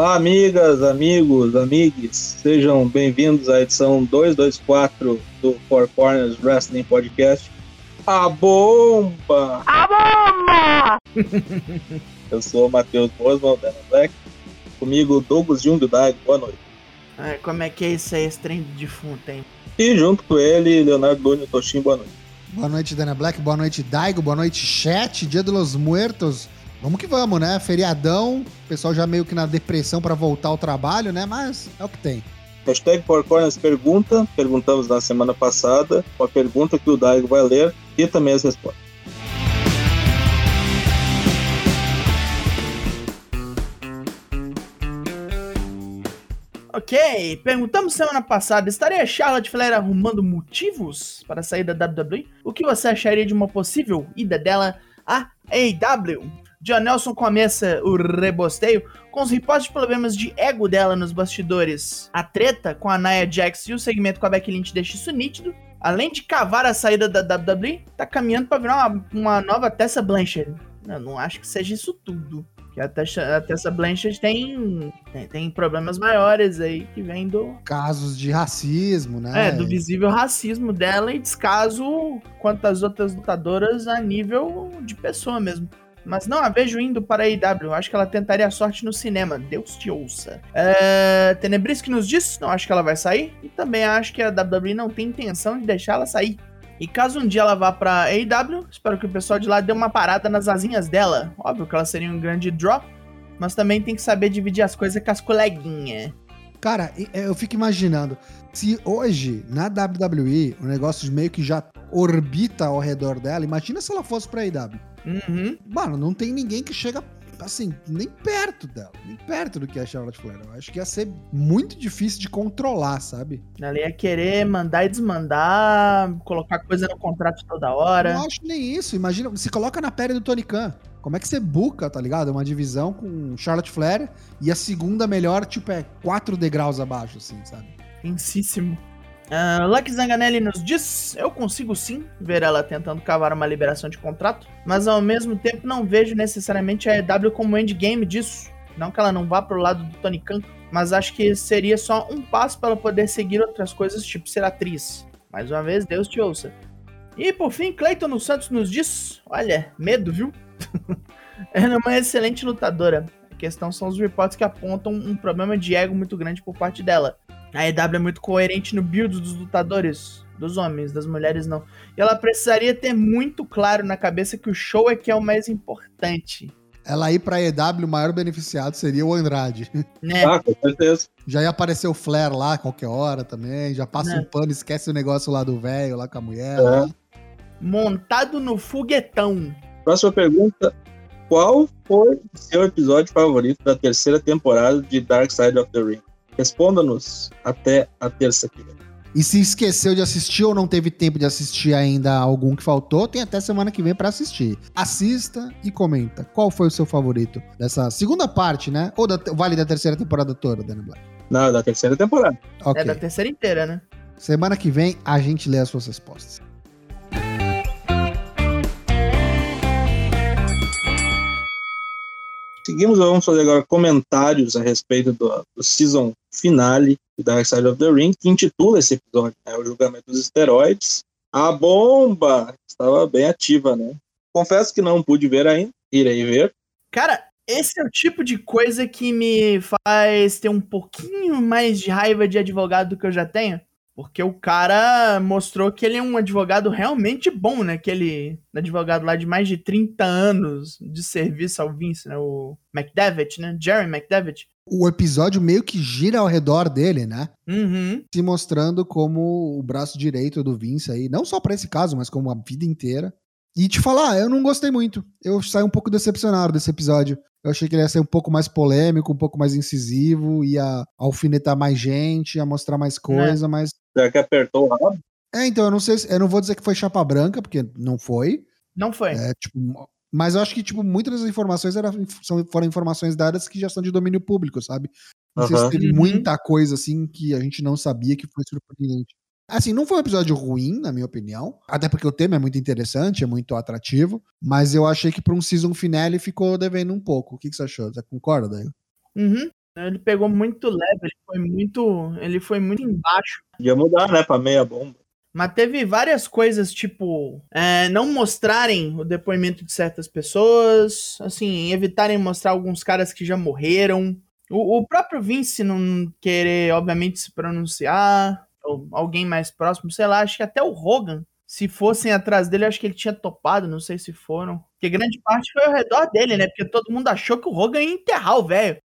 Olá, amigas, amigos, amigues. Sejam bem-vindos à edição 224 do Four Corners Wrestling Podcast. A bomba! A bomba! Eu sou o Matheus Bosman, Dana Black. Comigo, Douglas Jung Dag. Boa noite. Como é que é isso aí, esse trem de defunto, hein? E junto com ele, Leonardo Lúnio Toshin. Boa noite. Boa noite, Dana Black. Boa noite, Daigo. Boa noite, chat. Dia dos Muertos. Vamos que vamos, né? Feriadão. O pessoal já meio que na depressão para voltar ao trabalho, né? Mas é o que tem. Hashtag Four Corners pergunta. Perguntamos na semana passada. Uma pergunta que o Daigo vai ler e também as respostas. Ok, perguntamos semana passada, estaria Charlotte Flair arrumando motivos para sair da WWE? O que você acharia de uma possível ida dela à AEW? John Nelson começa o rebosteio com os reportes de problemas de ego dela nos bastidores. A treta com a Nia Jax e o segmento com a Becky Lynch deixa isso nítido. Além de cavar a saída da WWE, tá caminhando para virar uma, uma, nova Tessa Blanchard. Eu não acho que seja isso tudo. Que a Tessa, a Tessa Blanchard tem, tem, tem, problemas maiores aí que vem do. Casos de racismo, né? É, do visível racismo dela e descaso quanto as outras lutadoras a nível de pessoa mesmo. Mas não a vejo indo para a IW. Acho que ela tentaria a sorte no cinema. Deus te ouça. É, Tenebris que nos diz, não acho que ela vai sair. E também acho que a WWE não tem intenção de deixar ela sair. E caso um dia ela vá pra AEW, espero que o pessoal de lá dê uma parada nas asinhas dela. Óbvio que ela seria um grande draw, mas também tem que saber dividir as coisas com as coleguinhas. Cara, eu fico imaginando, se hoje na WWE o negócio meio que já orbita ao redor dela, imagina se ela fosse pra AEW. Uhum. Mano, não tem ninguém que chega assim, nem perto dela, nem perto do que é a Charlotte Flair. Eu acho que ia ser muito difícil de controlar, sabe? Ela ia querer mandar e desmandar, colocar coisa no contrato toda hora. Não acho nem isso. Imagina, se coloca na pele do Tony Khan. Como é que você buca, tá ligado? Uma divisão com Charlotte Flair e a segunda melhor, tipo, é quatro degraus abaixo, assim, sabe? Tensíssimo. Uh, Lucky Zanganelli nos diz: Eu consigo sim ver ela tentando cavar uma liberação de contrato, mas ao mesmo tempo não vejo necessariamente a EW como endgame disso. Não que ela não vá pro lado do Tony Khan, mas acho que seria só um passo para ela poder seguir outras coisas, tipo ser atriz. Mais uma vez, Deus te ouça. E por fim, Clayton Santos nos diz: Olha, medo, viu? ela é uma excelente lutadora. A questão são os reportes que apontam um problema de ego muito grande por parte dela. A EW é muito coerente no build dos lutadores, dos homens, das mulheres não. E ela precisaria ter muito claro na cabeça que o show é que é o mais importante. Ela ir pra EW, o maior beneficiado seria o Andrade. Né? Ah, com certeza. Já ia aparecer o Flair lá a qualquer hora também. Já passa Né? um pano, esquece o negócio lá do velho, lá com a mulher. É. Montado no foguetão. Próxima pergunta. Qual foi o seu episódio favorito da terceira temporada de Dark Side of the Ring? Responda-nos até a terça que vem. E se esqueceu de assistir ou não teve tempo de assistir ainda algum que faltou, tem até semana que vem pra assistir. Assista e comenta. Qual foi o seu favorito dessa segunda parte, né? Ou da, vale da terceira temporada toda, Dana Black? Não, da terceira temporada. Ok. É da terceira inteira, né? Semana que vem a gente lê as suas respostas. Seguimos, vamos fazer agora comentários a respeito do, do season finale de Dark Side of the Ring, que intitula esse episódio, né, o julgamento dos esteroides. A bomba estava bem ativa, né? Confesso que não pude ver ainda, irei ver. Cara, esse é o tipo de coisa que me faz ter um pouquinho mais de raiva de advogado do que eu já tenho. Porque o cara mostrou que ele é um advogado realmente bom, né? Aquele advogado lá de mais de 30 anos de serviço ao Vince, né? O McDevitt, né? Jerry McDevitt. O episódio meio que gira ao redor dele, né? Uhum. Se mostrando como o braço direito do Vince aí, não só pra esse caso, mas como a vida inteira. E te falar, eu não gostei muito. Eu saí um pouco decepcionado desse episódio. Eu achei que ele ia ser um pouco mais polêmico, um pouco mais incisivo, ia alfinetar mais gente, ia mostrar mais coisa, mas. Já que apertou o rabo, É, então, eu não sei se. Eu não vou dizer que foi chapa branca, porque não foi. Não foi. É, tipo, mas eu acho que, tipo, muitas das informações eram, são, foram informações dadas que já são de domínio público, sabe? Não sei se teve Uhum. muita coisa, assim, que a gente não sabia que foi surpreendente. Assim, não foi um episódio ruim, na minha opinião. Até porque o tema é muito interessante, é muito atrativo. Mas eu achei que para um season finale ficou devendo um pouco. O que, que você achou? Você concorda, Daí? Uhum. Ele pegou muito leve, ele foi muito, ele foi muito embaixo. Podia mudar, né, pra meia bomba. Mas teve várias coisas, tipo, é, não mostrarem o depoimento de certas pessoas, assim, evitarem mostrar alguns caras que já morreram. O, o próprio Vince não querer, obviamente, se pronunciar, ou alguém mais próximo, sei lá, acho que até o Hogan, se fossem atrás dele, acho que ele tinha topado, não sei se foram. Porque grande parte foi ao redor dele, né? Porque todo mundo achou que o Hogan ia enterrar o velho.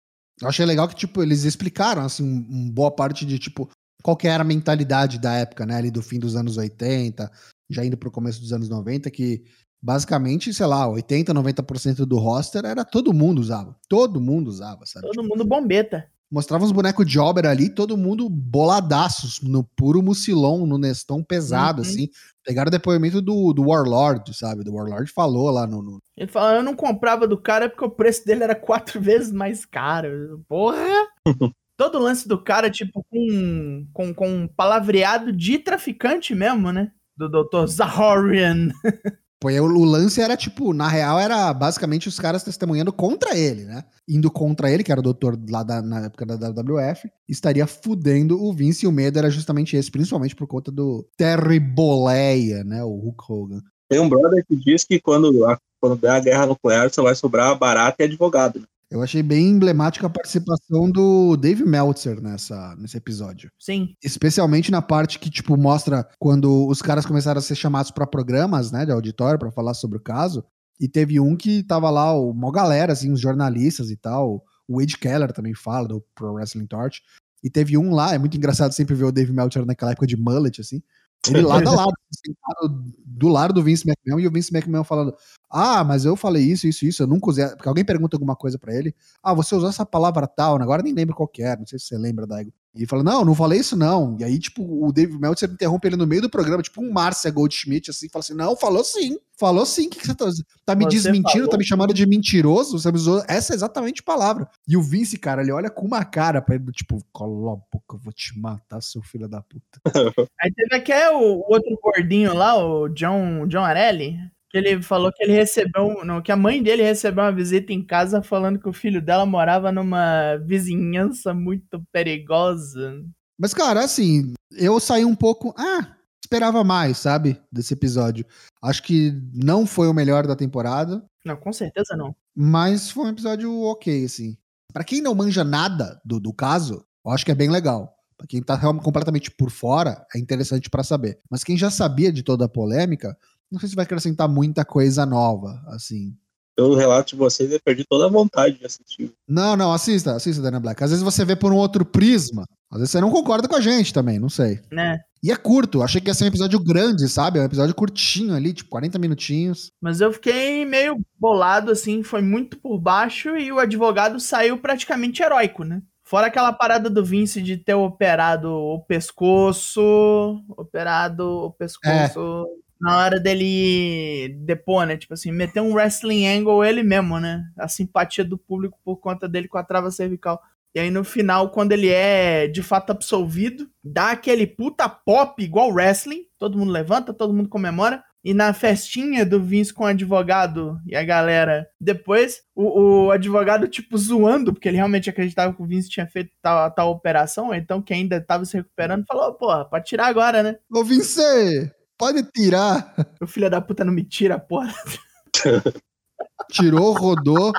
Eu achei legal que, tipo, eles explicaram, assim, um, boa parte de, tipo, qual que era a mentalidade da época, né? Ali do fim dos anos 80, já indo pro começo dos anos 90, que basicamente, sei lá, 80, 90% do roster era todo mundo usava. Todo mundo usava, sabe? Todo mundo bombeta. Mostrava uns bonecos de Jobber ali, todo mundo boladaços, no puro mucilon, no Neston pesado, uhum. assim. Pegaram o depoimento do, do Warlord, sabe? Do Warlord falou lá no, no. Ele falou: eu não comprava do cara porque o preço dele era quatro vezes mais caro. Porra! Todo o lance do cara, tipo, com, com, com um palavreado de traficante mesmo, né? Do Dr. Zahorian. Pô, o lance era tipo, na real, era basicamente os caras testemunhando contra ele, né? Indo contra ele, que era o doutor lá da, na época da WWF, estaria fudendo o Vince e o medo era justamente esse, principalmente por conta do Terry Boleia, né? O Hulk Hogan. Tem um brother que diz que quando, quando der a guerra nuclear só vai sobrar barata e advogado. Né? Eu achei bem emblemática a participação do Dave Meltzer nessa, nesse episódio. Sim. Especialmente na parte que, tipo, mostra quando os caras começaram a ser chamados para programas, né, de auditório, para falar sobre o caso. E teve um que tava lá, uma galera, assim, os jornalistas e tal. O Wade Keller também fala, do Pro Wrestling Torch. E teve um lá, é muito engraçado sempre ver o Dave Meltzer naquela época de mullet, assim. Ele lado a lado, sentado do lado do Vince McMahon e o Vince McMahon falando: Ah, mas eu falei isso, isso, isso, eu nunca usei. Porque alguém pergunta alguma coisa para ele: Ah, você usou essa palavra tal, agora nem lembro qual que é, não sei se você lembra, Daigo. E ele fala, não, não falei isso não. E aí, tipo, o Dave Meltzer interrompe ele no meio do programa, tipo um Márcia Goldschmidt, assim, fala assim, não, falou sim, falou sim, o que, que você tá, tá me você desmentindo, falou. tá me chamando de mentiroso, você usou essa é exatamente a palavra. E o Vince, cara, ele olha com uma cara pra ele, tipo, cola a boca, eu vou te matar, seu filho da puta. aí teve aqui o outro gordinho lá, o John, John Arelli, que ele falou que ele recebeu, não, que a mãe dele recebeu uma visita em casa falando que o filho dela morava numa vizinhança muito perigosa. Mas, cara, assim, eu saí um pouco. Ah, esperava mais, sabe? Desse episódio. Acho que não foi o melhor da temporada. Não, com certeza não. Mas foi um episódio ok, assim. Para quem não manja nada do, do caso, eu acho que é bem legal. Pra quem tá completamente por fora, é interessante para saber. Mas quem já sabia de toda a polêmica, não sei se vai acrescentar muita coisa nova, assim. Pelo relato de vocês, eu perdi toda a vontade de assistir. Não, não, assista, assista, Dana Black. Às vezes você vê por um outro prisma. Às vezes você não concorda com a gente também, não sei. Né? E é curto, achei que ia ser um episódio grande, sabe? É um episódio curtinho ali, tipo 40 minutinhos. Mas eu fiquei meio bolado, assim, foi muito por baixo e o advogado saiu praticamente heróico, né? Fora aquela parada do Vince de ter operado o pescoço, operado o pescoço. É na hora dele depor, né? Tipo assim, meter um wrestling angle ele mesmo, né? A simpatia do público por conta dele com a trava cervical. E aí no final, quando ele é de fato absolvido, dá aquele puta pop igual wrestling. Todo mundo levanta, todo mundo comemora. E na festinha do Vince com o advogado e a galera, depois, o, o advogado, tipo, zoando, porque ele realmente acreditava que o Vince tinha feito tal, tal operação, então que ainda tava se recuperando, falou, porra, pode tirar agora, né? Ô, Vince, Pode tirar. O filho da puta não me tira, porra. Tirou, rodou.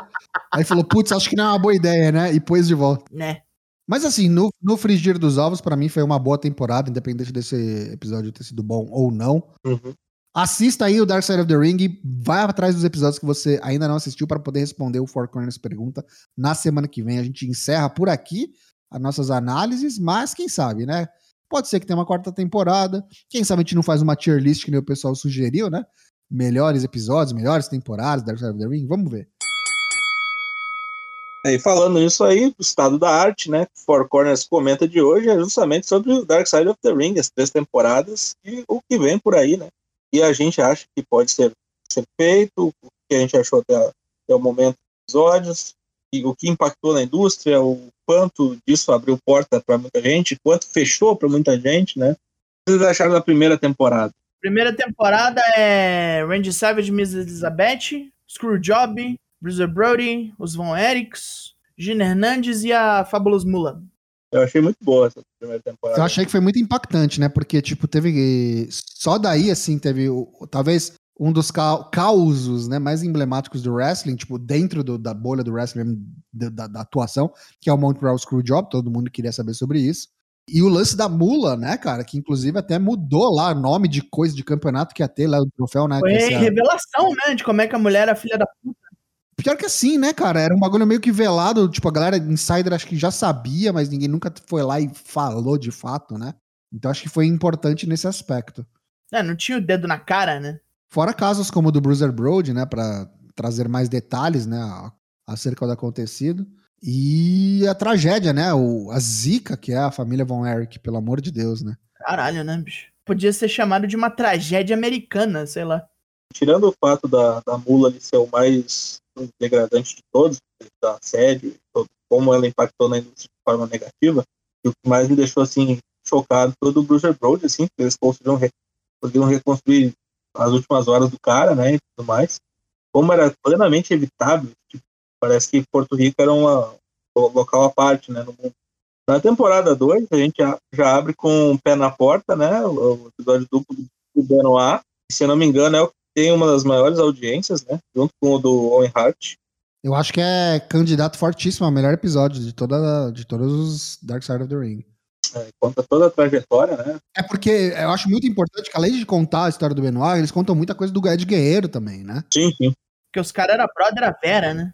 Aí falou, putz, acho que não é uma boa ideia, né? E pôs de volta. Né. Mas assim, no, no Frigir dos Ovos, para mim foi uma boa temporada, independente desse episódio ter sido bom ou não. Uhum. Assista aí o Dark Side of the Ring, vai atrás dos episódios que você ainda não assistiu para poder responder o Four Corners pergunta. Na semana que vem a gente encerra por aqui as nossas análises, mas quem sabe, né? Pode ser que tenha uma quarta temporada. Quem sabe a gente não faz uma tier list que nem o pessoal sugeriu, né? Melhores episódios, melhores temporadas, Dark Side of the Ring. Vamos ver. É, e falando nisso aí, o estado da arte, né? Four Corners comenta de hoje é justamente sobre o Dark Side of the Ring, as três temporadas e o que vem por aí, né? E a gente acha que pode ser, ser feito, o que a gente achou até, até o momento dos episódios, e o que impactou na indústria, o quanto disso abriu porta para muita gente, quanto fechou para muita gente, né? O que vocês acharam da primeira temporada? Primeira temporada é Randy Savage, Miss Elizabeth, Screwjob, Bruiser Brody, os Von Eriks, Gina Hernandes e a Fabulous Mulan. Eu achei muito boa essa primeira temporada. Eu achei que foi muito impactante, né? Porque, tipo, teve. Só daí, assim, teve. Talvez um dos ca causos né, mais emblemáticos do wrestling, tipo, dentro do, da bolha do wrestling, da, da, atuação, que é o Montreal Screwjob, todo mundo queria saber sobre isso. E o lance da mula, né, cara, que inclusive até mudou lá o nome de coisa de campeonato que ia ter lá o troféu, né? Foi revelação, né, de como é que a mulher era filha da puta. Pior que assim, né, cara? Era um bagulho meio que velado. Tipo, a galera insider acho que já sabia, mas ninguém nunca foi lá e falou de fato, né? Então acho que foi importante nesse aspecto. É, não tinha o dedo na cara, né? Fora casos como o do Bruiser Brody, né? Pra trazer mais detalhes, né? Acerca do acontecido. E a tragédia, né? O, a zica, que é a família Von Erich, pelo amor de Deus, né? Caralho, né, bicho? Podia ser chamado de uma tragédia americana, sei lá. Tirando o fato da, da mula ali ser o mais degradante de todos, da série, como ela impactou na indústria de forma negativa, e o que mais me deixou assim chocado foi o Bruiser Brody, assim, que eles conseguiram, re, conseguiram reconstruir as últimas horas do cara, né, e tudo mais. Como era plenamente evitável, tipo, parece que Porto Rico era um local à parte, né, no mundo. Na temporada 2, a gente já, abre com o pé na porta, né, o episódio duplo do Benoit, se eu não me engano é o que tem uma das maiores audiências, né, junto com o do Owen Hart. Eu acho que é candidato fortíssimo ao melhor episódio de, toda, de todos os Dark Side of the Ring. É, conta toda a trajetória, né? É porque eu acho muito importante que, além de contar a história do Benoit, eles contam muita coisa do Ed Guerreiro também, né? Sim, sim. Porque os caras eram brother a Vera, né?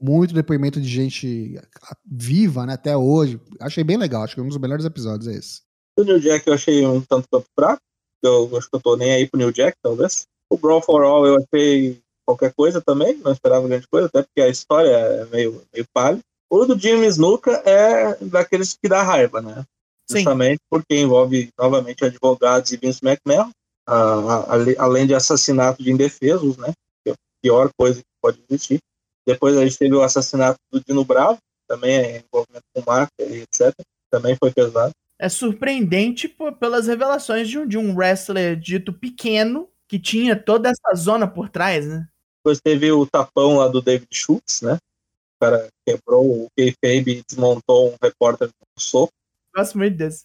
Muito depoimento de gente viva, né? Até hoje. Achei bem legal. Acho que um dos melhores episódios é esse. O New Jack eu achei um tanto quanto fraco. Eu acho que eu tô nem aí pro New Jack, talvez. O Brawl for All eu achei qualquer coisa também. Não esperava grande coisa, até porque a história é meio, meio palha. O do Jimmy Snuka é daqueles que dá raiva, né? Sim. justamente porque envolve novamente advogados e Vince McMahon, além de assassinato de indefesos, né? Que é a pior coisa que pode existir. Depois a gente teve o assassinato do Dino Bravo, também é envolvimento com máfia e etc. Também foi pesado. É surpreendente pelas revelações de um, de um wrestler dito pequeno que tinha toda essa zona por trás, né? Depois teve o tapão lá do David Schultz, né? O cara quebrou o kayfabe e desmontou um repórter no soco. Gosto muito desse.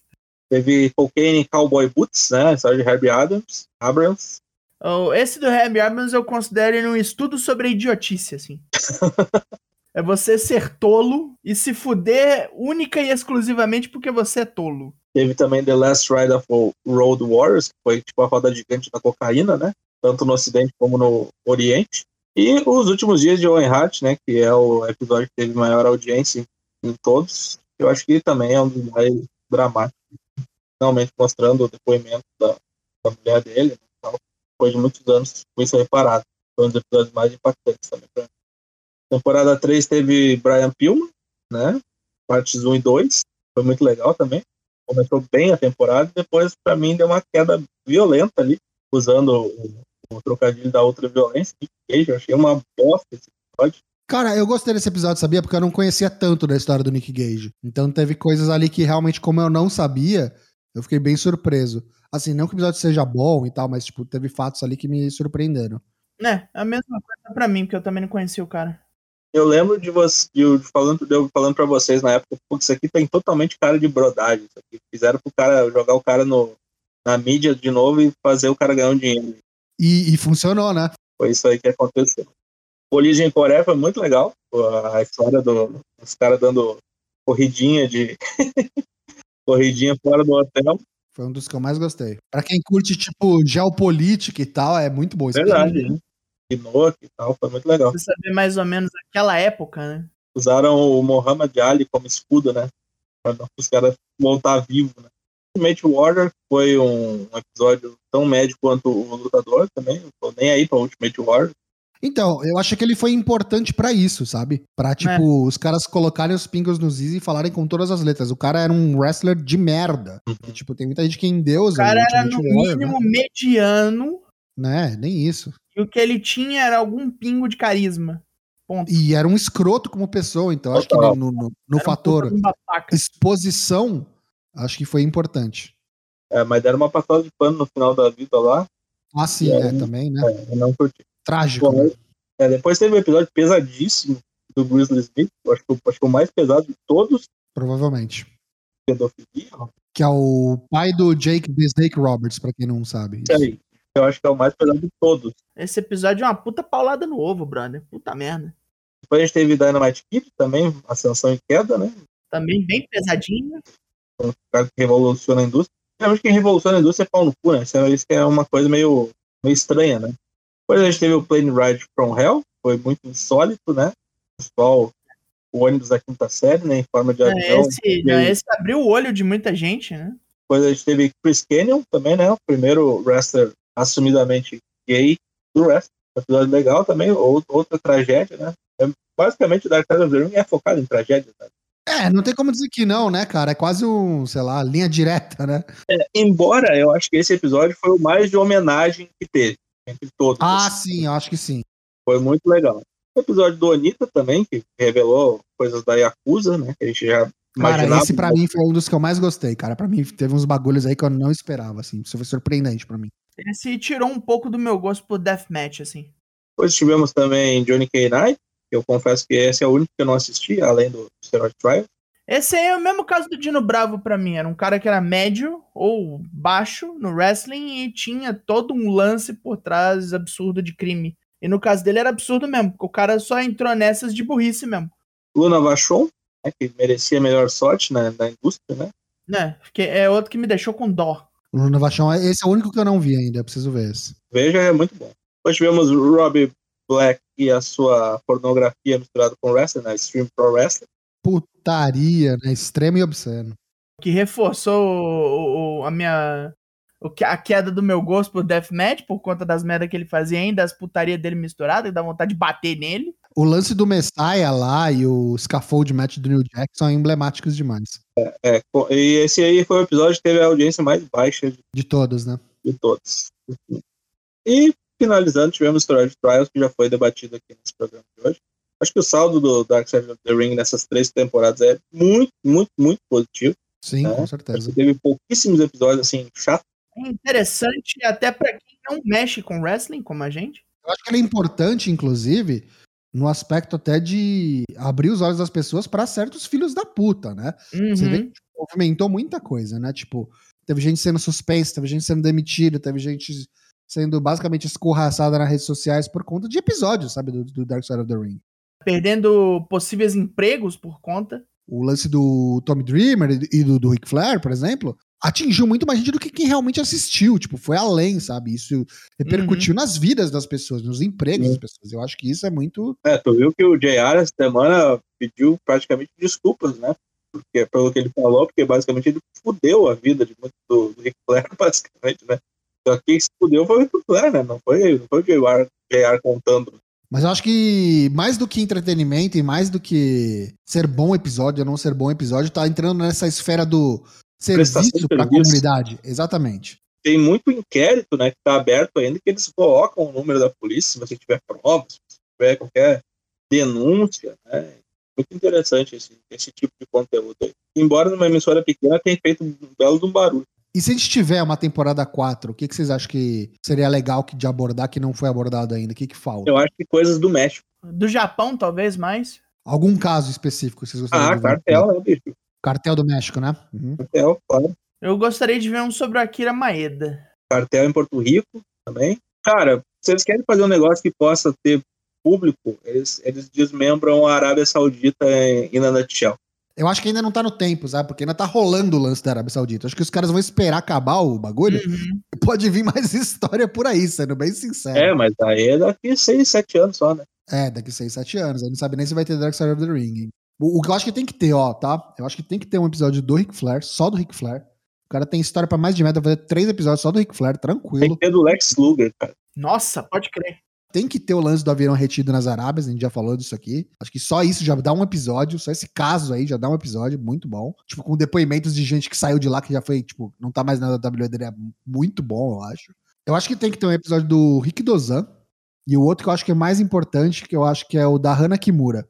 Teve Cocaine Cowboy Boots, né? História de Herbie Adams, Abrams. Oh, esse do Herbie Abrams eu considero ele um estudo sobre a idiotice, assim. é você ser tolo e se fuder única e exclusivamente porque você é tolo. Teve também The Last Ride of Road Warriors, que foi tipo a roda gigante da cocaína, né? Tanto no Ocidente como no Oriente. E os últimos dias de Owen Hart, né? Que é o episódio que teve maior audiência em todos eu acho que também é um dos mais dramáticos, finalmente mostrando o depoimento da, da mulher dele, tal. depois de muitos anos foi isso reparado. Foi um dos episódios mais impactantes também. Pra Temporada 3 teve Brian Pillman, né? Partes 1 e 2. Foi muito legal também. Começou bem a temporada depois, para mim, deu uma queda violenta ali, usando o, o trocadilho da outra violência. Eu achei uma bosta esse episódio. Cara, eu gostei desse episódio, sabia? Porque eu não conhecia tanto da história do Nick Gage. Então teve coisas ali que realmente, como eu não sabia, eu fiquei bem surpreso. Assim, não que o episódio seja bom e tal, mas, tipo, teve fatos ali que me surpreenderam. É, a mesma coisa pra mim, porque eu também não conhecia o cara. Eu lembro de você, de, falando, eu falando pra vocês na época, isso aqui tem totalmente cara de brodagem. Isso aqui. Fizeram pro cara jogar o cara no, na mídia de novo e fazer o cara ganhar um dinheiro. E, e funcionou, né? Foi isso aí que aconteceu. Origem Coreia foi muito legal. A história dos caras dando corridinha de. corridinha fora do hotel. Foi um dos que eu mais gostei. Pra quem curte, tipo, geopolítica e tal, é muito bom. Verdade, né? Pinocchio e tal, foi muito legal. Você saber mais ou menos aquela época, né? Usaram o Muhammad Ali como escudo, né? Pra os caras voltar vivo, né? Ultimate Warrior foi um episódio tão médio quanto o Lutador também. Não tô nem aí pra Ultimate Warrior. Então, eu acho que ele foi importante para isso, sabe? Pra, tipo, é. os caras colocarem os pingos nos is e falarem com todas as letras. O cara era um wrestler de merda. Uhum. E, tipo, tem muita gente que endeusa. O cara era, no mínimo, né? mediano. Né, nem isso. E o que ele tinha era algum pingo de carisma. Ponto. E era um escroto como pessoa, então acho que no, no, no fator um exposição, acho que foi importante. É, mas deram uma passada de pano no final da vida lá. Ah, sim, é, também, né? É, eu não curti. Trágico. Bom, né? é, depois teve um episódio pesadíssimo do Grizzly Smith, acho que, acho que o mais pesado de todos, Provavelmente. pedofilia, Que é o pai do Jake the Snake Roberts, pra quem não sabe. isso aí. Eu acho que é o mais pesado de todos. Esse episódio é uma puta paulada no ovo, brother. Puta merda. Depois a gente teve Dynamite Kid também, Ascensão e Queda, né? Também bem pesadinho. O cara que revoluciona a indústria. Realmente quem revoluciona a indústria é pau no cu, né? Isso é- é uma coisa meio, meio estranha, né? Depois a gente teve o Plane Ride from Hell, foi muito insólito, né? O pessoal, o ônibus da quinta série, né? Em forma de É, avião. esse, esse abriu o olho de muita gente, né? Depois a gente teve Chris Canyon também, né? O primeiro wrestler assumidamente gay do wrestling. Um episódio legal também, ou- outra tragédia, né? É, basicamente, Dark Side of the Ring é focado em tragédia, né? É, não tem como dizer que não, né, cara? É quase um, sei lá, linha direta, né? Embora eu acho que esse episódio foi o mais de homenagem que teve, entre todos. Ah, sim, eu acho que sim. Foi muito legal. O episódio do Anitta também, que revelou coisas da Yakuza, né? Que a gente já Cara, esse pra mim foi um dos que eu mais gostei, cara. Pra mim teve uns bagulhos aí que eu não esperava, assim. Isso foi surpreendente pra mim. Esse tirou um pouco do meu gosto por Deathmatch, assim. Depois tivemos também Johnny K. Knight, que eu confesso que esse é o único que eu não assisti, além do Steroid Trial. Esse aí é o mesmo caso do Dino Bravo pra mim. Era um cara que era médio ou baixo no wrestling e tinha todo um lance por trás absurdo de crime. E no caso dele era absurdo mesmo, porque o cara só entrou nessas de burrice mesmo. Luna Vachon, né, que merecia a melhor sorte na, na indústria, né? Né? Porque é outro que me deixou com dó. Luna Vachon, esse é o único que eu não vi ainda, eu preciso ver esse. Veja, é muito bom. Depois tivemos Robbie Black e a sua pornografia misturada com wrestling, né? Stream Pro Wrestling. Putaria, né? Extremo e obsceno. Que reforçou o- o- a minha. o que- a queda do meu gosto por Deathmatch, por conta das merdas que ele fazia ainda, as putarias dele misturadas, e dá vontade de bater nele. O lance do Messiah lá e o scaffold match do New Jack são emblemáticos demais. É, co- e esse aí foi o episódio que teve a audiência mais baixa de, De todos, né? de todos. E finalizando, tivemos Steroid Trials, que já foi debatido aqui nesse programa de hoje. Acho que o saldo do Dark Side of the Ring nessas três temporadas é muito, muito, muito positivo. Sim, É, com certeza. teve pouquíssimos episódios assim, chatos. É interessante até pra quem não mexe com wrestling, como a gente. Eu acho que ele é importante, inclusive, no aspecto até de abrir os olhos das pessoas pra certos filhos da puta, né? Você vê Uhum. que tipo, movimentou muita coisa, né? Tipo, teve gente sendo suspensa, teve gente sendo demitida, teve gente sendo basicamente escorraçada nas redes sociais por conta de episódios, sabe? Do, do Dark Side of the Ring. Perdendo possíveis empregos por conta. O lance do Tommy Dreamer e do, do Ric Flair, por exemplo, atingiu muito mais gente do que quem realmente assistiu. Tipo, foi além, sabe? Isso repercutiu nas vidas das pessoas, nos empregos Sim. das pessoas. Eu acho que isso é muito. É, tu viu que o JR essa semana pediu praticamente desculpas, né? Porque, pelo que ele falou, porque basicamente ele fudeu a vida de muito do, do Ric Flair, basicamente, né? Só que quem se fudeu foi o Ric Flair, né? Não foi, não foi o JR, JR contando. Mas eu acho que mais do que entretenimento e mais do que ser bom episódio ou não ser bom episódio, tá entrando nessa esfera do serviço pra serviço. comunidade. Exatamente. Tem muito inquérito, né, que tá aberto ainda, que eles colocam o número da polícia, se você tiver provas, se você tiver qualquer denúncia, né? Muito interessante esse, esse tipo de conteúdo aí. Embora numa emissora pequena tenha feito um belo de um barulho. E se a gente tiver uma temporada 4, o que, que vocês acham que seria legal que- de abordar que não foi abordado ainda? O que, que falta? Eu acho que coisas do México. Do Japão, talvez mais. Algum caso específico vocês gostariam Ah, de ver? cartel, né, bicho? Cartel do México, né? Uhum. Cartel, claro. Eu gostaria de ver um sobre o Akira Maeda. cartel em Porto Rico também. Cara, se eles querem fazer um negócio que possa ter público, eles, eles desmembram a Arábia Saudita em, em na nutshell. Eu acho que ainda não tá no tempo, sabe? Porque ainda tá rolando o lance da Arábia Saudita. Acho que os caras vão esperar acabar o bagulho. Uhum. Pode vir mais história por aí, sendo bem sincero. É, mas aí é daqui 6, 7 anos só, né? É, daqui 6, 7 anos. Aí não sabe nem se vai ter Dark Side of the Ring. hein? O, o que eu acho que tem que ter, ó, tá? Eu acho que tem que ter um episódio do Ric Flair, só do Ric Flair. O cara tem história pra mais de meta, vai fazer três episódios só do Ric Flair, Tem tranquilo. que ter do Lex Luger, cara. Nossa, pode crer. Tem que ter o lance do avião retido nas Arábias, a gente já falou disso aqui. Acho que só isso já dá um episódio, só esse caso aí já dá um episódio muito bom. Tipo, com depoimentos de gente que saiu de lá, que já foi, tipo, não tá mais na WWE, é muito bom, eu acho. Eu acho que tem que ter um episódio do Rick Dozan. E o outro que eu acho que é mais importante, que eu acho que é o da Hana Kimura.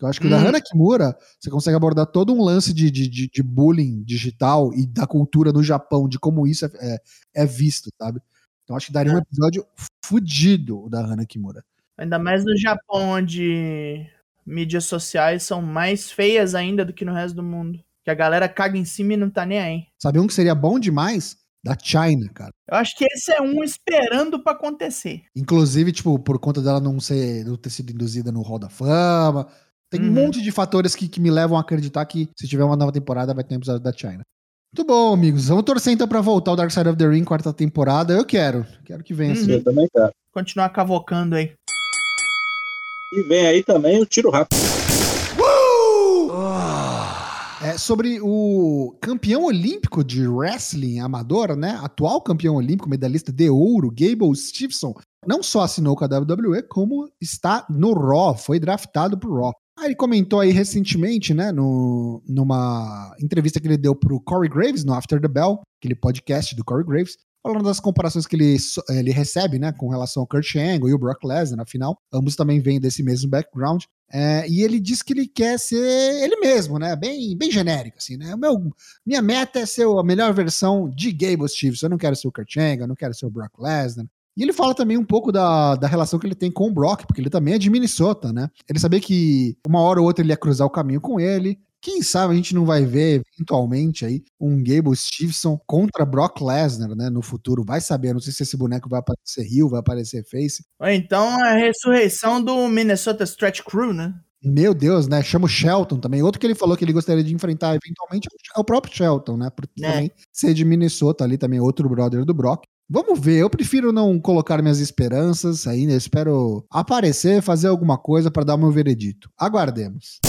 Eu acho que o da Hum. Hana Kimura, você consegue abordar todo um lance de, de, de, de bullying digital e da cultura no Japão, de como isso é, é, é visto, sabe? Então acho que daria um episódio fudido o da Hana Kimura. Ainda mais no Japão, onde mídias sociais são mais feias ainda do que no resto do mundo. Que a galera caga em cima e não tá nem aí. Sabe um que seria bom demais? Da China, cara. Eu acho que esse é um esperando pra acontecer. Inclusive, tipo, por conta dela não ser, não ter sido induzida no Hall da Fama. Tem um Uhum. monte de fatores que, que me levam a acreditar que se tiver uma nova temporada vai ter um episódio da China. Muito bom, amigos. Vamos torcer então pra voltar o Dark Side of the Ring, quarta temporada. Eu quero. Quero que venha. Uhum. assim. Eu também quero. Continuar cavocando aí. E vem aí também o tiro rápido. É sobre o campeão olímpico de wrestling amador, né? Atual campeão olímpico, medalhista de ouro, Gable Stevenson. Não só assinou com a WWE, como está no Raw, foi draftado pro Raw. Aí ele comentou aí recentemente, né, no, numa entrevista que ele deu pro Corey Graves, no After the Bell, aquele podcast do Corey Graves, falando das comparações que ele, so- ele recebe, né, com relação ao Kurt Angle e o Brock Lesnar, afinal, ambos também vêm desse mesmo background. É, e ele diz que ele quer ser ele mesmo, né? Bem, bem genérico, assim, né? Meu, minha meta é ser a melhor versão de Gable Stevenson. Eu não quero ser o Kurt Angle, eu não quero ser o Brock Lesnar. E ele fala também um pouco da, da relação que ele tem com o Brock, porque ele também é de Minnesota, né? Ele sabia que uma hora ou outra ele ia cruzar o caminho com ele. Quem sabe a gente não vai ver, eventualmente, aí, um Gable Stevenson contra Brock Lesnar, né? No futuro. Vai saber. Não sei se esse boneco vai aparecer heel, vai aparecer face. Ou então a ressurreição do Minnesota Stretch Crew, né? Meu Deus, né? Chama o Shelton também. Outro que ele falou que ele gostaria de enfrentar eventualmente é o próprio Shelton, né? Por É. também ser de Minnesota ali também, outro brother do Brock. Vamos ver, eu prefiro não colocar minhas esperanças ainda. Eu espero aparecer, fazer alguma coisa para dar meu veredito. Aguardemos.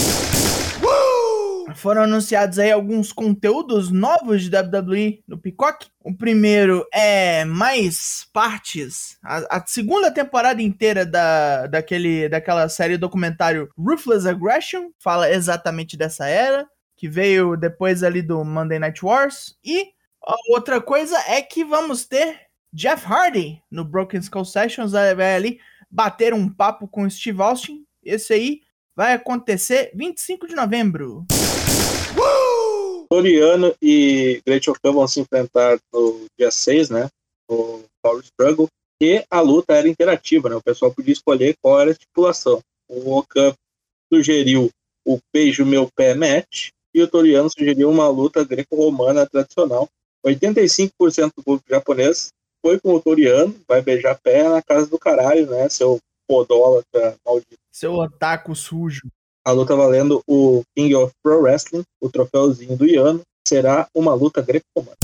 Foram anunciados aí alguns conteúdos novos de WWE no Peacock. O primeiro é mais partes. A, a segunda temporada inteira da, daquele, daquela série documentário Ruthless Aggression fala exatamente dessa era, que veio depois ali do Monday Night Wars. E a outra coisa é que vamos ter Jeff Hardy no Broken Skull Sessions. Vai ali bater um papo com Steve Austin. Esse aí vai acontecer 25 de novembro. Toriano e Great Okan vão se enfrentar no dia 6, né? No Power Struggle. E a luta era interativa, né? O pessoal podia escolher qual era a estipulação. O Okan sugeriu o beijo meu pé match e o Toriano sugeriu uma luta greco-romana tradicional. 85% do público japonês foi com o Toriano, vai beijar pé na casa do caralho, né? Seu podólatra maldito. Seu otaku sujo. A luta valendo o King of Pro Wrestling, o troféuzinho do Iano, será uma luta greco-romana.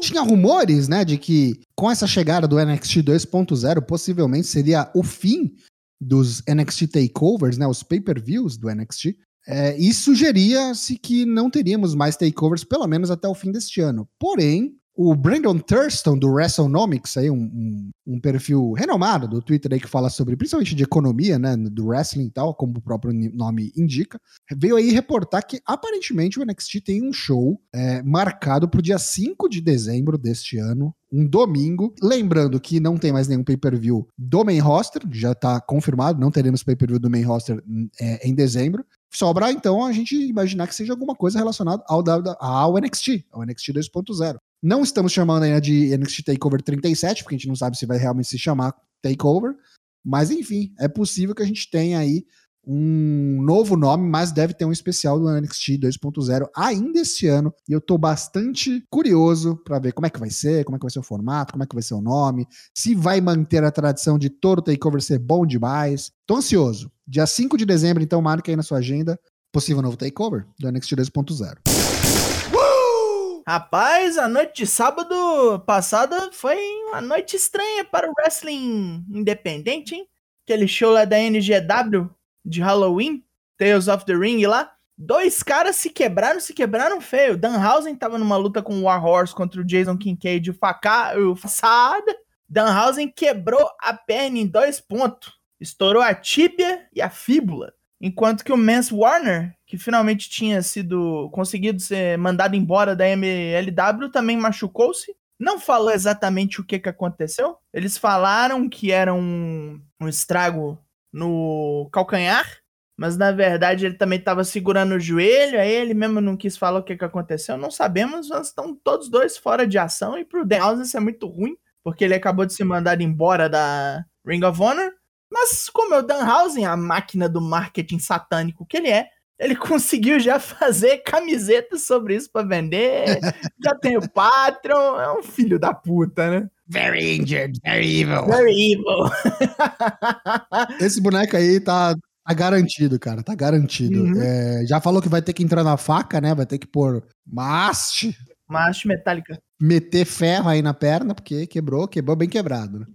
Tinha rumores, né, de que com essa chegada do NXT 2.0, possivelmente seria o fim dos NXT takeovers, né, os pay-per-views do NXT. É, e sugeria-se que não teríamos mais takeovers, pelo menos até o fim deste ano. Porém, o Brandon Thurston, do WrestleNomics, aí, um, um, um perfil renomado do Twitter aí que fala sobre, principalmente de economia, né, do wrestling e tal, como o próprio nome indica, veio aí reportar que aparentemente o NXT tem um show é, marcado para o dia 5 de dezembro deste ano, um domingo. Lembrando que não tem mais nenhum pay-per-view do main roster, já está confirmado, não teremos pay-per-view do main roster é, em dezembro. Sobra então a gente imaginar que seja alguma coisa relacionada ao, ao NXT, ao NXT 2.0. Não estamos chamando ainda de NXT Takeover 37, porque a gente não sabe se vai realmente se chamar Takeover. Mas enfim, é possível que a gente tenha aí um novo nome, mas deve ter um especial do NXT 2.0 ainda esse ano. E eu tô bastante curioso para ver como é que vai ser, como é que vai ser o formato, como é que vai ser o nome, se vai manter a tradição de todo takeover ser bom demais. Tô ansioso. Dia 5 de dezembro, então, marca aí na sua agenda. Possível novo takeover do NXT 2.0. Rapaz, a noite de sábado passada foi uma noite estranha para o wrestling independente, hein? Aquele show lá da NGW de Halloween, Tales of the Ring lá. Dois caras se quebraram, se quebraram feio. Danhausen tava numa luta com o Warhorse contra o Jason Kincaid e o Faca, o Façada. Danhausen quebrou a perna em dois pontos. Estourou a tíbia e a fíbula. Enquanto que o Mance Warner, que finalmente tinha sido conseguido ser mandado embora da MLW, também machucou-se. Não falou exatamente o que, que aconteceu. Eles falaram que era um, um estrago no calcanhar, mas na verdade ele também estava segurando o joelho, aí ele mesmo não quis falar o que, que aconteceu. Não sabemos, mas estão todos dois fora de ação e pro Danhausen isso é muito ruim, porque ele acabou de ser mandado embora da Ring of Honor. Mas como é o Danhausen, a máquina do marketing satânico que ele é, ele conseguiu já fazer camisetas sobre isso para vender. já tem o Patreon, é um filho da puta, né? Very injured, very evil. Very evil. Esse boneco aí tá, tá garantido, cara. Tá garantido. Uhum. É, já falou que vai ter que entrar na faca, né? Vai ter que pôr maste, Uma haste metálica. meter ferro aí na perna, porque quebrou, quebrou bem quebrado, né?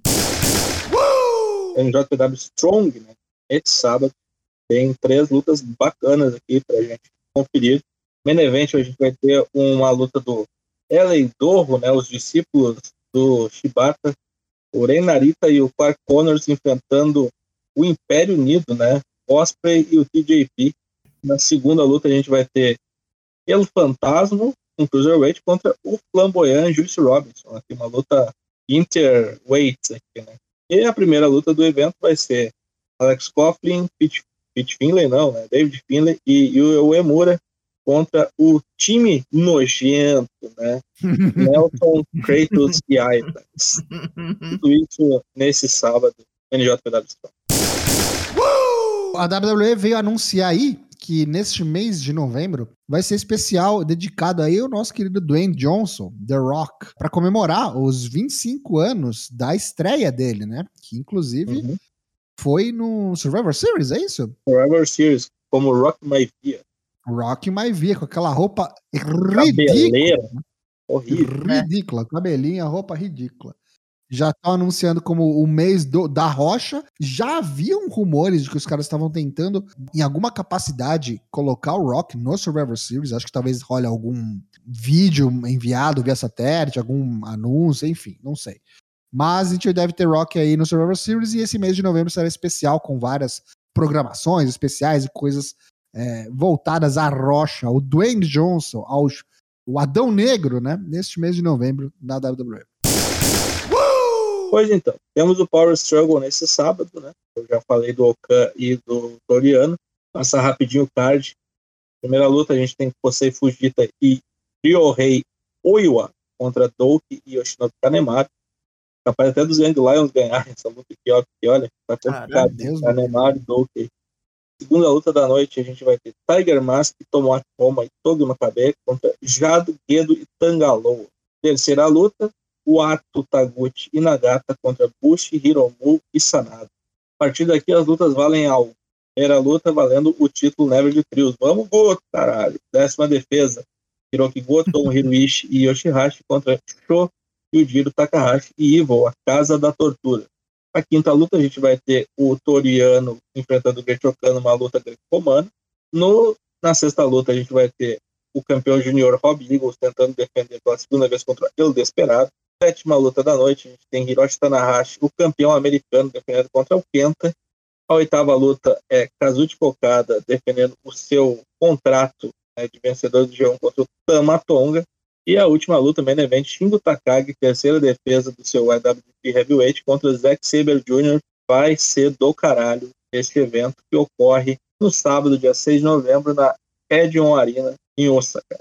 NJPW Strong, né? Esse sábado tem três lutas bacanas aqui pra gente conferir. Main Event, a gente vai ter uma luta do Ellen Dorro, né? Os discípulos do Shibata, o Rei Narita e o Clark Connors enfrentando o Império Unido, né? Osprey e o TJP. Na segunda luta a gente vai ter El Fantasma, um Cruiserweight, contra o flamboyant Juice Robinson. Aqui uma luta interweight aqui, né? E a primeira luta do evento vai ser Alex Coughlin, Pete, Pete Finlay, não, né? David Finlay e o Emura contra o time nojento, né? Nelson, Kratos e Islands. Tudo isso nesse sábado, NJPW Strong. A WWE veio anunciar aí que neste mês de novembro vai ser especial dedicado aí ao nosso querido Dwayne Johnson, The Rock, para comemorar os 25 anos da estreia dele, né? Que inclusive Uhum. Foi no Survivor Series, é isso? Survivor Series, como Rock My Via. Rock Maivia, com aquela roupa ridícula. Horrível. Ridícula, cabelinho, roupa ridícula. Já estão anunciando como o mês do- da rocha. Já haviam rumores de que os caras estavam tentando, em alguma capacidade, colocar o Rock no Survivor Series. Acho que talvez role algum vídeo enviado via satélite, algum anúncio, enfim, não sei. Mas a gente deve ter Rock aí no Survivor Series e esse mês de novembro será especial com várias programações especiais e coisas é, voltadas à rocha, ao Dwayne Johnson, ao o Adão Negro, né? Neste mês de novembro na WWE. Pois então, temos o Power Struggle nesse sábado, né? Eu já falei do Okan e do Toriano. Passar rapidinho o card. Primeira luta, a gente tem Kosei Fujita e Ryohei Oiwa contra Douki e Yoshinobu Kanemaru. Capaz até dos Young Lions ganharem essa luta aqui, ó, porque olha, tá complicado. Caralho, Deus Kanemaru e Douki. Segunda luta da noite, a gente vai ter Tiger Mask, Tomoaki Roma e Togi Makabe contra Jado, Gedo e Tangaloa. Terceira luta, Wato, Taguchi e Nagata contra Bushi, Hiromu e Sanada. A partir daqui as lutas valem algo. Primeira luta valendo o título Never de Trios. Vamos, Goto, caralho. Décima defesa. Hiroki Goto, Hiroishi e Yoshihashi contra Sho, Yujiro Takahashi e Evil, a Casa da Tortura. A quinta luta a gente vai ter o Toriano enfrentando o Grechokan numa luta greco-romana. No, na sexta luta a gente vai ter o campeão júnior Rob Eagles tentando defender pela segunda vez contra El Desperado. Sétima luta da noite, a gente tem Hiroshi Tanahashi, o campeão americano, defendendo contra o Kenta. A oitava luta é Kazuchi Kokada defendendo o seu contrato né, de vencedor do G1 contra o Tamatonga. E a última luta, main event, Shingo Takagi, terceira defesa do seu IWGP Heavyweight contra Zack Saber Jr. Vai ser do caralho esse evento que ocorre no sábado, dia 6 de novembro, na Edion Arena, em Osaka.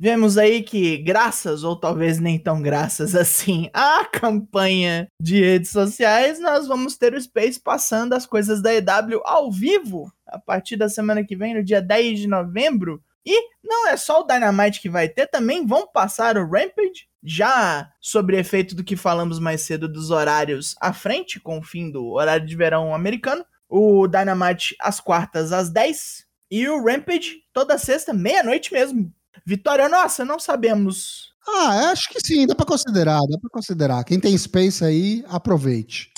Vemos aí que, graças, ou talvez nem tão graças assim, à campanha de redes sociais, nós vamos ter o Space passando as coisas da EW ao vivo a partir da semana que vem, no dia 10 de novembro. E não é só o Dynamite que vai ter, também vão passar o Rampage, já sobre efeito do que falamos mais cedo dos horários à frente, com o fim do horário de verão americano. O Dynamite às quartas às 10 e o Rampage toda sexta, meia-noite mesmo. Vitória nossa, não sabemos. Ah, acho que sim, dá pra considerar, dá pra considerar. Quem tem space aí, aproveite.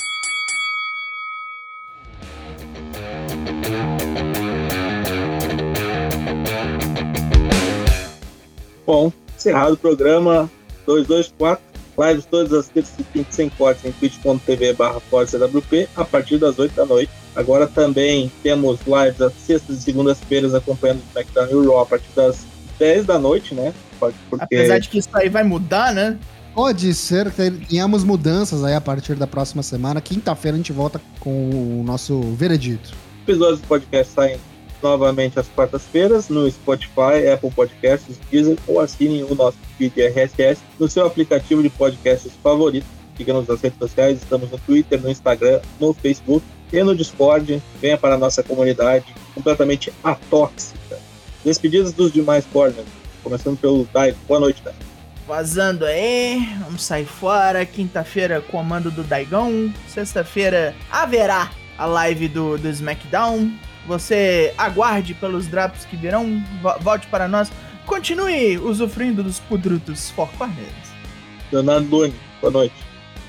Bom, encerrado o programa 224. Lives todas as terças e quintas sem cortes em twitch.tv barra a partir das 8 da noite. Agora também temos lives às sextas e segundas-feiras acompanhando o SmackDown e o Raw a partir das 10 da noite, né? Porque Apesar de que isso aí vai mudar, né? Pode ser que tenhamos mudanças aí a partir da próxima semana. Quinta-feira a gente volta com o nosso veredito. episódios do podcast saem novamente às quartas-feiras no Spotify, Apple Podcasts, Deezer ou assinem o nosso feed RSS no seu aplicativo de podcasts favorito. siga-nos nas redes sociais, estamos no Twitter, no Instagram, no Facebook e no Discord. Venha para a nossa comunidade completamente atóxica. Despedidas dos demais corners, começando pelo Dai. Boa noite, Dai. Vazando aí, vamos sair fora. Quinta-feira, comando do Daigão. Sexta-feira haverá a live do, do SmackDown. Você aguarde pelos drops que virão. vo- Volte para nós. Continue usufruindo dos pudrutos Four Corners. Leonardo Lune, boa noite.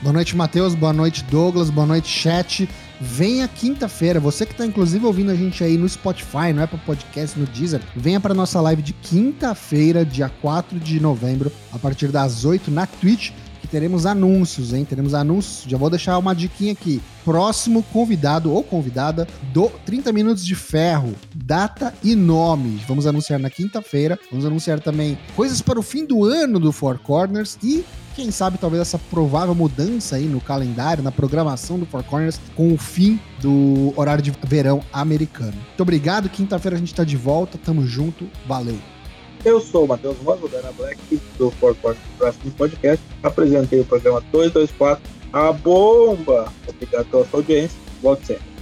Boa noite, Matheus. Boa noite, Douglas. Boa noite, chat. Venha quinta-feira, você que tá inclusive ouvindo a gente aí no Spotify, no Apple Podcast, no Deezer, venha para nossa live de quinta-feira, dia 4 de novembro, a partir das 8 na Twitch, teremos anúncios, hein? Teremos anúncios. Já vou deixar uma diquinha aqui. Próximo convidado ou convidada do 30 Minutos de Ferro, data e nome. Vamos anunciar na quinta-feira. Vamos anunciar também coisas para o fim do ano do Four Corners e quem sabe talvez essa provável mudança aí no calendário, na programação do Four Corners, com o fim do horário de verão americano. Muito obrigado, quinta-feira a gente tá de volta, tamo junto, valeu. Eu sou o Matheus Rosa, da Ana Black, do Corners Wrestling Podcast. Apresentei o programa 224, A Bomba. Obrigado pela sua audiência. Volte sempre.